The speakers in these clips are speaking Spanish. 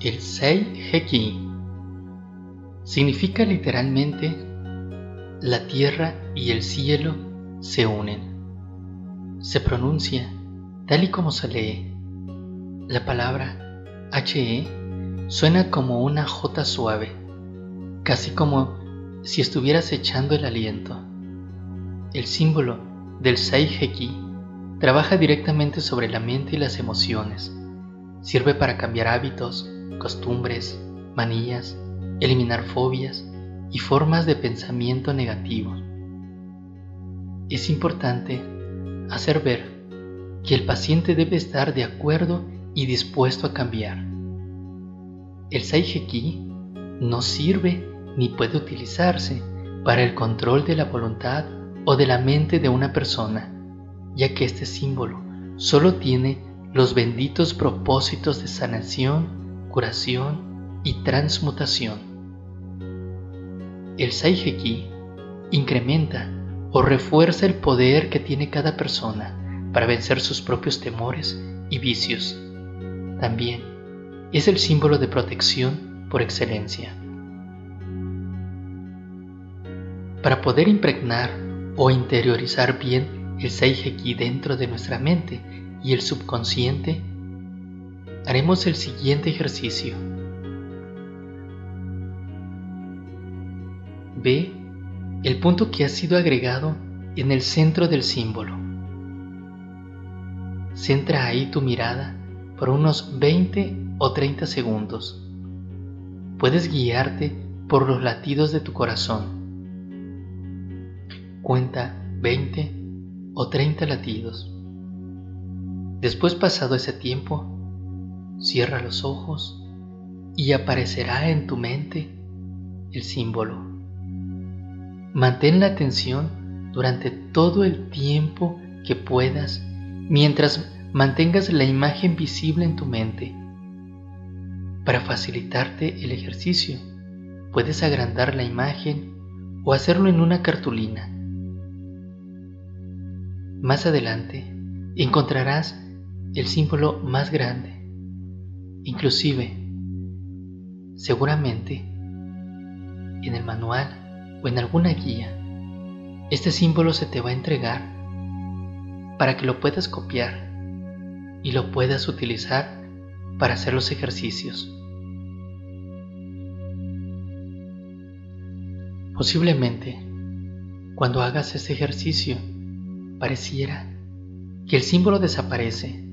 El Sei Heki significa literalmente la tierra y el cielo se unen. Se pronuncia tal y como se lee. La palabra HE suena como una J suave, casi como si estuvieras echando el aliento. El símbolo del Sei-Heki trabaja directamente sobre la mente y las emociones. Sirve para cambiar hábitos, costumbres, manías, eliminar fobias y formas de pensamiento negativo. Es importante hacer ver que el paciente debe estar de acuerdo y dispuesto a cambiar. El Saiheki no sirve ni puede utilizarse para el control de la voluntad o de la mente de una persona, ya que este símbolo solo tiene los benditos propósitos de sanación, curación y transmutación. El Saiheki incrementa o refuerza el poder que tiene cada persona para vencer sus propios temores y vicios. También es el símbolo de protección por excelencia. Para poder impregnar o interiorizar bien el Seiheki dentro de nuestra mente y el subconsciente, haremos el siguiente ejercicio. Ve el punto que ha sido agregado en el centro del símbolo. Centra ahí tu mirada por unos 20 o 30 segundos. Puedes guiarte por los latidos de tu corazón. Cuenta 20 o 30 latidos. Después pasado ese tiempo, cierra los ojos y aparecerá en tu mente el símbolo. Mantén la atención durante todo el tiempo que puedas mientras mantengas la imagen visible en tu mente. Para facilitarte el ejercicio, puedes agrandar la imagen o hacerlo en una cartulina. Más adelante encontrarás el símbolo más grande. Inclusive, seguramente, en el manual o en alguna guía, este símbolo se te va a entregar para que lo puedas copiar y lo puedas utilizar para hacer los ejercicios. Posiblemente, cuando hagas ese ejercicio, pareciera que el símbolo desaparece,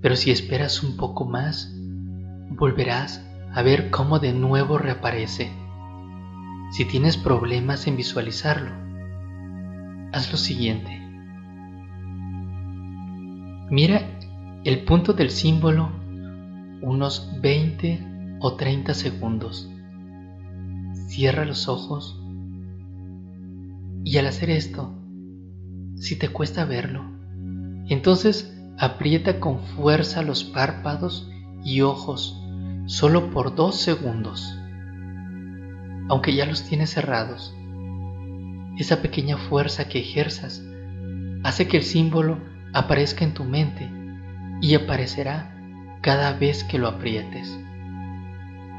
pero si esperas un poco más, volverás a ver cómo de nuevo reaparece. Si tienes problemas en visualizarlo, haz lo siguiente. Mira el punto del símbolo unos 20 o 30 segundos. Cierra los ojos y al hacer esto, si te cuesta verlo, entonces aprieta con fuerza los párpados y ojos solo por dos segundos. Aunque ya los tienes cerrados, esa pequeña fuerza que ejerzas hace que el símbolo aparezca en tu mente y aparecerá cada vez que lo aprietes.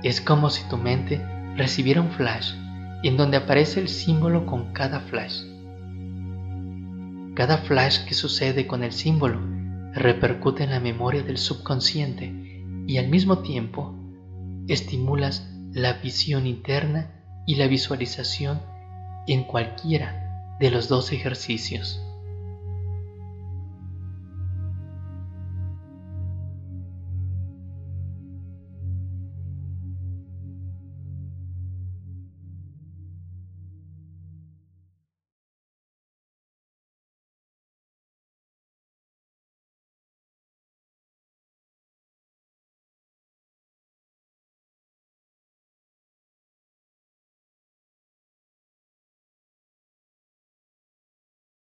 Es como si tu mente recibiera un flash en donde aparece el símbolo con cada flash. Cada flash que sucede con el símbolo repercute en la memoria del subconsciente y al mismo tiempo estimulas la visión interna y la visualización en cualquiera de los dos ejercicios.